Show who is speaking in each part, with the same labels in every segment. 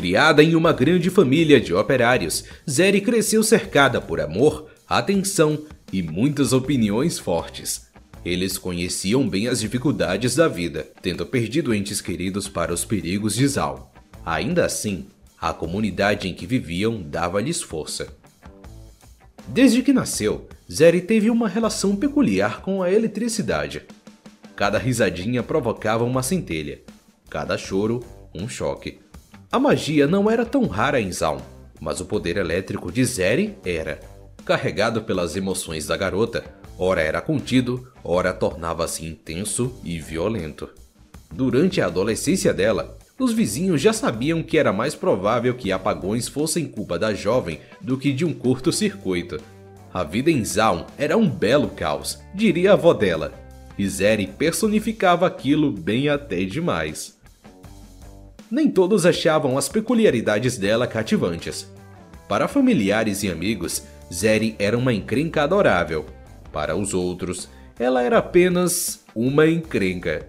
Speaker 1: Criada em uma grande família de operários, Zeri cresceu cercada por amor, atenção e muitas opiniões fortes. Eles conheciam bem as dificuldades da vida, tendo perdido entes queridos para os perigos de Zal. Ainda assim, a comunidade em que viviam dava-lhes força. Desde que nasceu, Zeri teve uma relação peculiar com a eletricidade. Cada risadinha provocava uma centelha, cada choro, um choque. A magia não era tão rara em Zaun, mas o poder elétrico de Zeri era. Carregado pelas emoções da garota, ora era contido, ora tornava-se intenso e violento. Durante a adolescência dela, os vizinhos já sabiam que era mais provável que apagões fossem culpa da jovem do que de um curto-circuito. A vida em Zaun era um belo caos, diria a avó dela, e Zeri personificava aquilo bem até demais. Nem todos achavam as peculiaridades dela cativantes. Para familiares e amigos, Zeri era uma encrenca adorável. Para os outros, ela era apenas uma encrenca.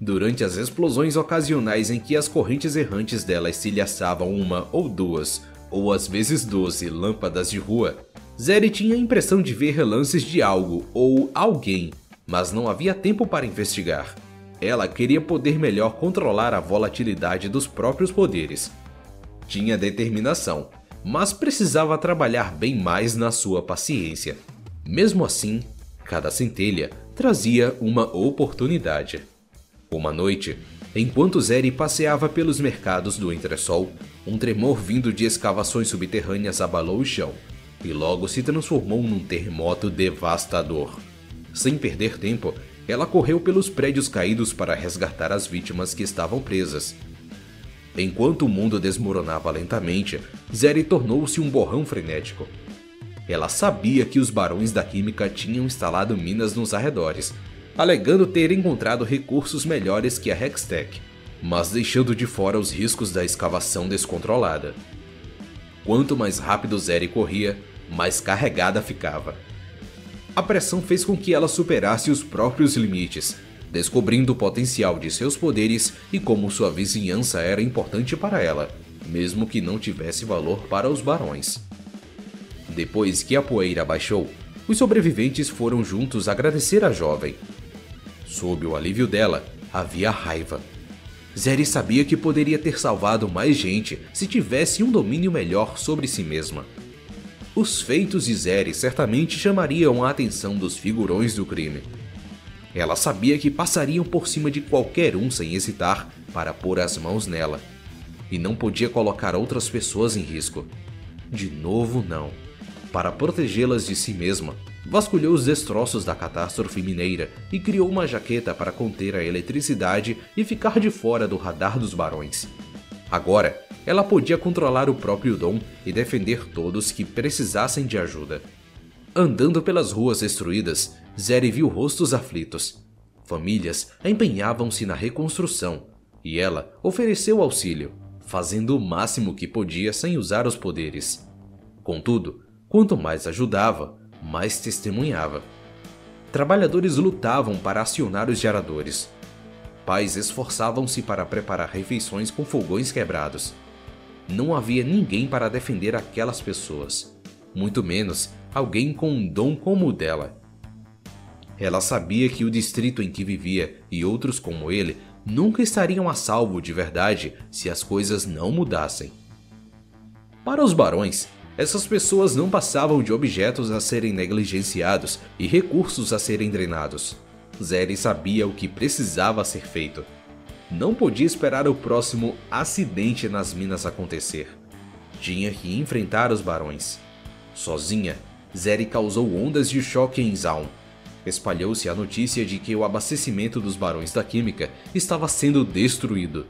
Speaker 1: Durante as explosões ocasionais em que as correntes errantes dela estilhaçavam uma ou duas, ou às vezes doze, lâmpadas de rua, Zeri tinha a impressão de ver relances de algo ou alguém, mas não havia tempo para investigar. Ela queria poder melhor controlar a volatilidade dos próprios poderes. Tinha determinação, mas precisava trabalhar bem mais na sua paciência. Mesmo assim, cada centelha trazia uma oportunidade. Uma noite, enquanto Zeri passeava pelos mercados do entresol, um tremor vindo de escavações subterrâneas abalou o chão e logo se transformou num terremoto devastador. Sem perder tempo, ela correu pelos prédios caídos para resgatar as vítimas que estavam presas. Enquanto o mundo desmoronava lentamente, Zeri tornou-se um borrão frenético. Ela sabia que os barões da química tinham instalado minas nos arredores, alegando ter encontrado recursos melhores que a Hextech, mas deixando de fora os riscos da escavação descontrolada. Quanto mais rápido Zeri corria, mais carregada ficava. A pressão fez com que ela superasse os próprios limites, descobrindo o potencial de seus poderes e como sua vizinhança era importante para ela, mesmo que não tivesse valor para os barões. Depois que a poeira baixou, os sobreviventes foram juntos agradecer a jovem, Sob o alívio dela, havia raiva. Zeri sabia que poderia ter salvado mais gente se tivesse um domínio melhor sobre si mesma. Os feitos de Zeri certamente chamariam a atenção dos figurões do crime. Ela sabia que passariam por cima de qualquer um sem hesitar para pôr as mãos nela. E não podia colocar outras pessoas em risco. De novo, não. Para protegê-las de si mesma, vasculhou os destroços da catástrofe mineira e criou uma jaqueta para conter a eletricidade e ficar de fora do radar dos barões. Agora, ela podia controlar o próprio dom e defender todos que precisassem de ajuda. Andando pelas ruas destruídas, Zeri viu rostos aflitos. Famílias empenhavam-se na reconstrução e ela ofereceu auxílio, fazendo o máximo que podia sem usar os poderes. Contudo, quanto mais ajudava, mais testemunhava. Trabalhadores lutavam para acionar os geradores. Pais esforçavam-se para preparar refeições com fogões quebrados. Não havia ninguém para defender aquelas pessoas, muito menos alguém com um dom como o dela. Ela sabia que o distrito em que vivia e outros como ele nunca estariam a salvo de verdade se as coisas não mudassem. Para os barões, essas pessoas não passavam de objetos a serem negligenciados e recursos a serem drenados. Zeri sabia o que precisava ser feito. Não podia esperar o próximo acidente nas minas acontecer. Tinha que enfrentar os barões. Sozinha, Zeri causou ondas de choque em Zaun. Espalhou-se a notícia de que o abastecimento dos barões da química estava sendo destruído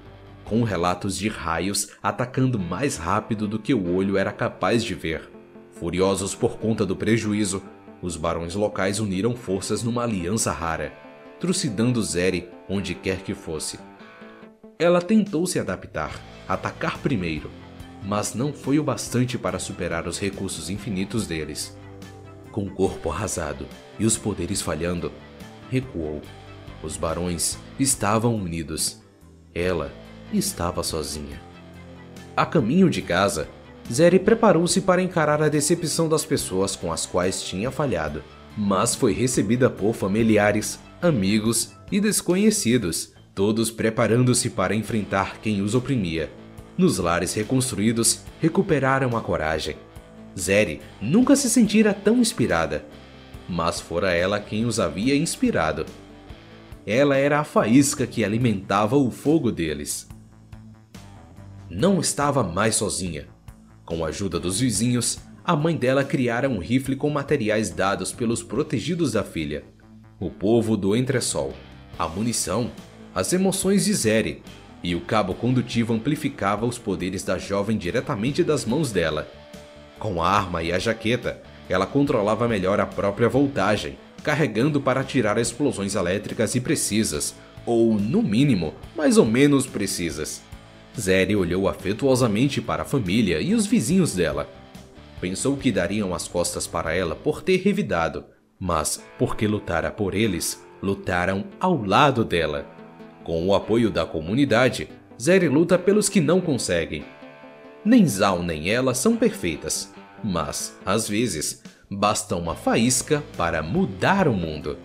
Speaker 1: com relatos de raios atacando mais rápido do que o olho era capaz de ver. Furiosos por conta do prejuízo, os barões locais uniram forças numa aliança rara, trucidando Zeri onde quer que fosse. Ela tentou se adaptar, atacar primeiro, mas não foi o bastante para superar os recursos infinitos deles. Com o corpo arrasado e os poderes falhando, recuou. Os barões estavam unidos. Ela estava sozinha. A caminho de casa, Zeri preparou-se para encarar a decepção das pessoas com as quais tinha falhado, mas foi recebida por familiares, amigos e desconhecidos, todos preparando-se para enfrentar quem os oprimia. Nos lares reconstruídos, recuperaram a coragem. Zeri nunca se sentira tão inspirada, mas fora ela quem os havia inspirado. Ela era a faísca que alimentava o fogo deles. Não estava mais sozinha. Com a ajuda dos vizinhos, a mãe dela criara um rifle com materiais dados pelos protegidos da filha. O povo do entresol, a munição, as emoções de Zeri, e o cabo condutivo amplificava os poderes da jovem diretamente das mãos dela. Com a arma e a jaqueta, ela controlava melhor a própria voltagem, carregando para atirar explosões elétricas e precisas, ou, no mínimo, mais ou menos precisas. Zeri olhou afetuosamente para a família e os vizinhos dela. Pensou que dariam as costas para ela por ter revidado, mas, porque lutara por eles, lutaram ao lado dela. Com o apoio da comunidade, Zeri luta pelos que não conseguem. Nem Zal nem ela são perfeitas, mas, às vezes, basta uma faísca para mudar o mundo.